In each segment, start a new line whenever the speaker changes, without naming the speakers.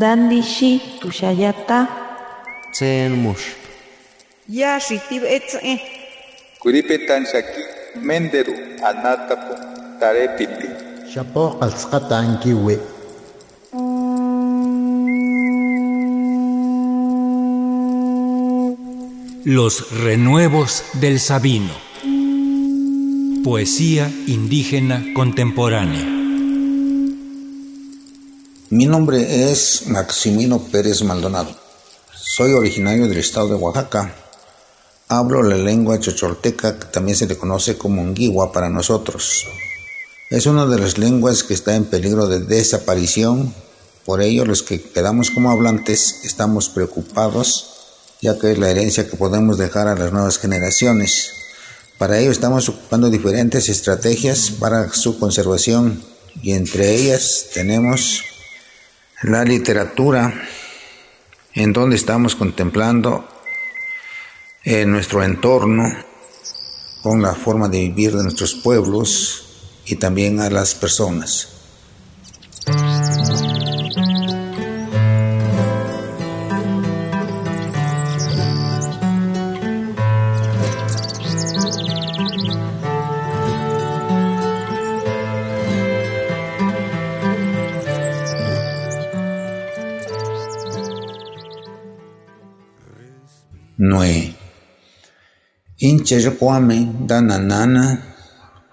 Dandishi tushayata.
Tsen mush.
Ya shitib etze.
Kuripetan shaki menderu anatapo tarepiti.
Shapo ankiwe.
Los renuevos del Sabino. Poesía indígena contemporánea.
Mi nombre es Maximino Pérez Maldonado. Soy originario del estado de Oaxaca. Hablo la lengua chocholteca, que también se le conoce como Nguigua para nosotros. Es una de las lenguas que está en peligro de desaparición. Por ello, los que quedamos como hablantes estamos preocupados ya que es la herencia que podemos dejar a las nuevas generaciones. Para ello estamos ocupando diferentes estrategias para su conservación y entre ellas tenemos la literatura, en donde estamos contemplando eh, nuestro entorno con la forma de vivir de nuestros pueblos y también a las personas. Noé. Inche kwame dana nana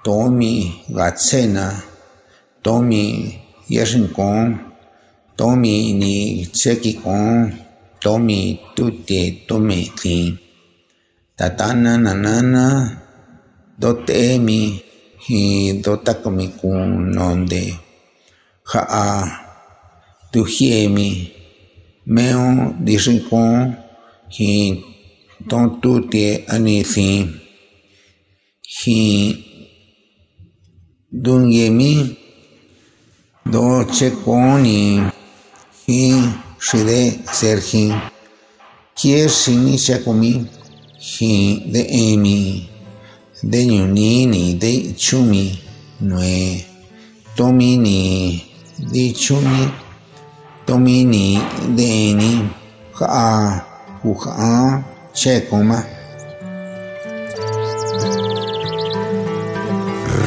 tomi gatsena tomi yashinkon tomi ni tsekikon tomi tute tome tlin tatana nanana dotemi hi dotakomi kun nonde ja'a tujiemi meo dishinkon hi don tu tie ani si hi. Dun yemi do che koni. Hi. Shide sergi kier sini chakomi hi de emi de nyunini de chumi noe tomini de chumi tomini de ni. Ha ha che coma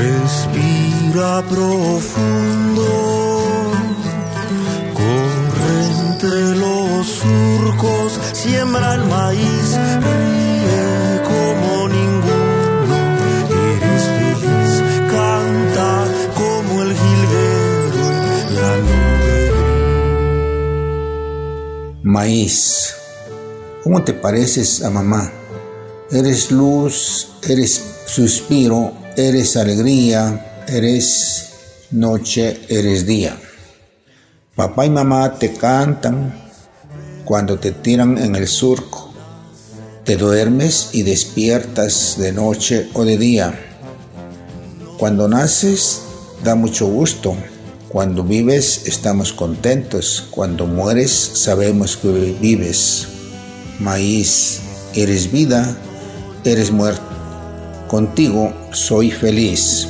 Respira profundo, corre entre los surcos, siembra el maíz, ríe como ninguno, eres feliz, canta como el jilguero la nube.
Maíz, ¿cómo te pareces a mamá? Eres luz, eres suspiro, eres alegría, eres noche, eres día. Papá y mamá te cantan cuando te tiran en el surco. Te duermes y despiertas de noche o de día. Cuando naces da mucho gusto. Cuando vives estamos contentos. Cuando mueres sabemos que vives. Maíz, eres vida, eres muerto. Contigo soy feliz.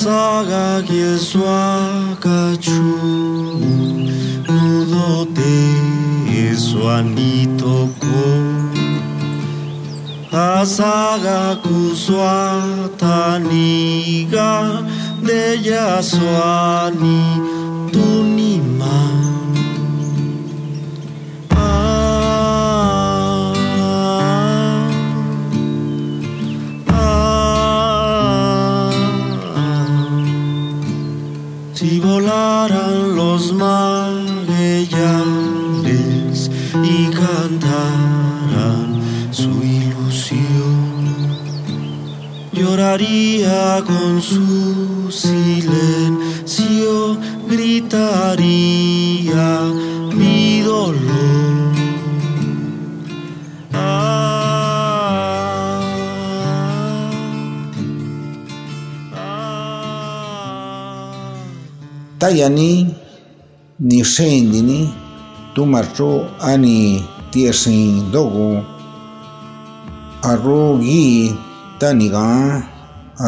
Arrasaga kieswaka chu nudote suanitoko Asaga kuswataniga de yaswani tunima Lloraría con su silencio, gritaría mi dolor.
tayani ni shendini tumarcho ani tiersin dogo arrogi taniga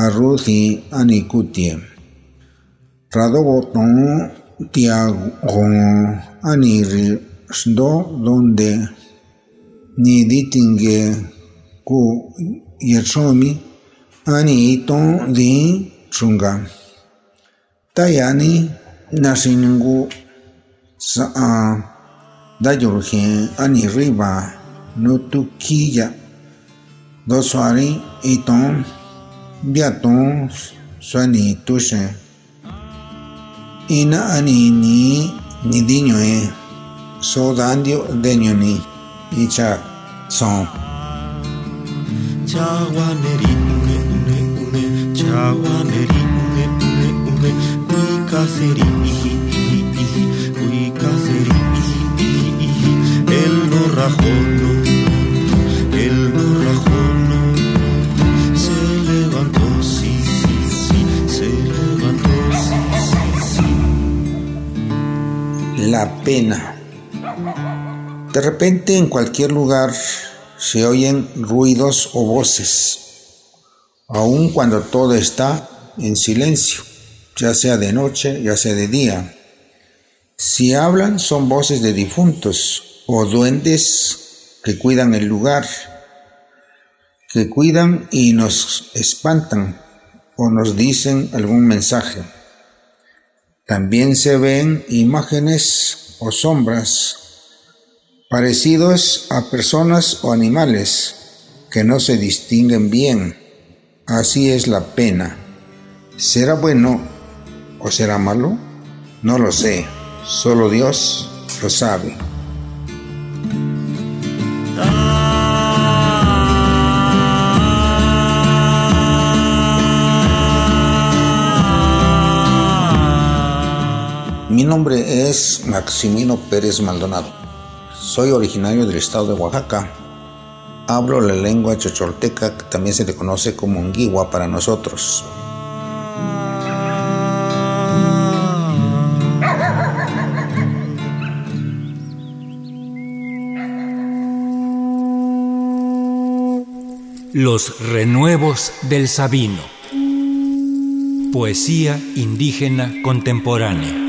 arrozi ani kutie radogo ton tiagon ani ndo donde ni ditingue ku yersomi ani ton di chunga tayani nasingu sa a dayurgen ani riba no tukiya do soari iton biaton suani tushe. Ina ani ni ni diño e so dandio deño ni icha son
Chawaneri une une. Une chawaneri une une une iji iji el no
la pena. De repente en cualquier lugar se oyen ruidos o voces, aun cuando todo está en silencio, ya sea de noche, ya sea de día. Si hablan son voces de difuntos o duendes que cuidan el lugar, que cuidan y nos espantan o nos dicen algún mensaje. También se ven imágenes o sombras parecidos a personas o animales que no se distinguen bien. Así es la pena. ¿Será bueno o será malo? No lo sé. Solo Dios lo sabe. Nombre es Maximino Pérez Maldonado. Soy originario del estado de Oaxaca. Hablo la lengua chocholteca que también se le conoce como Unguigua para nosotros.
Los renuevos del Sabino. Poesía indígena contemporánea.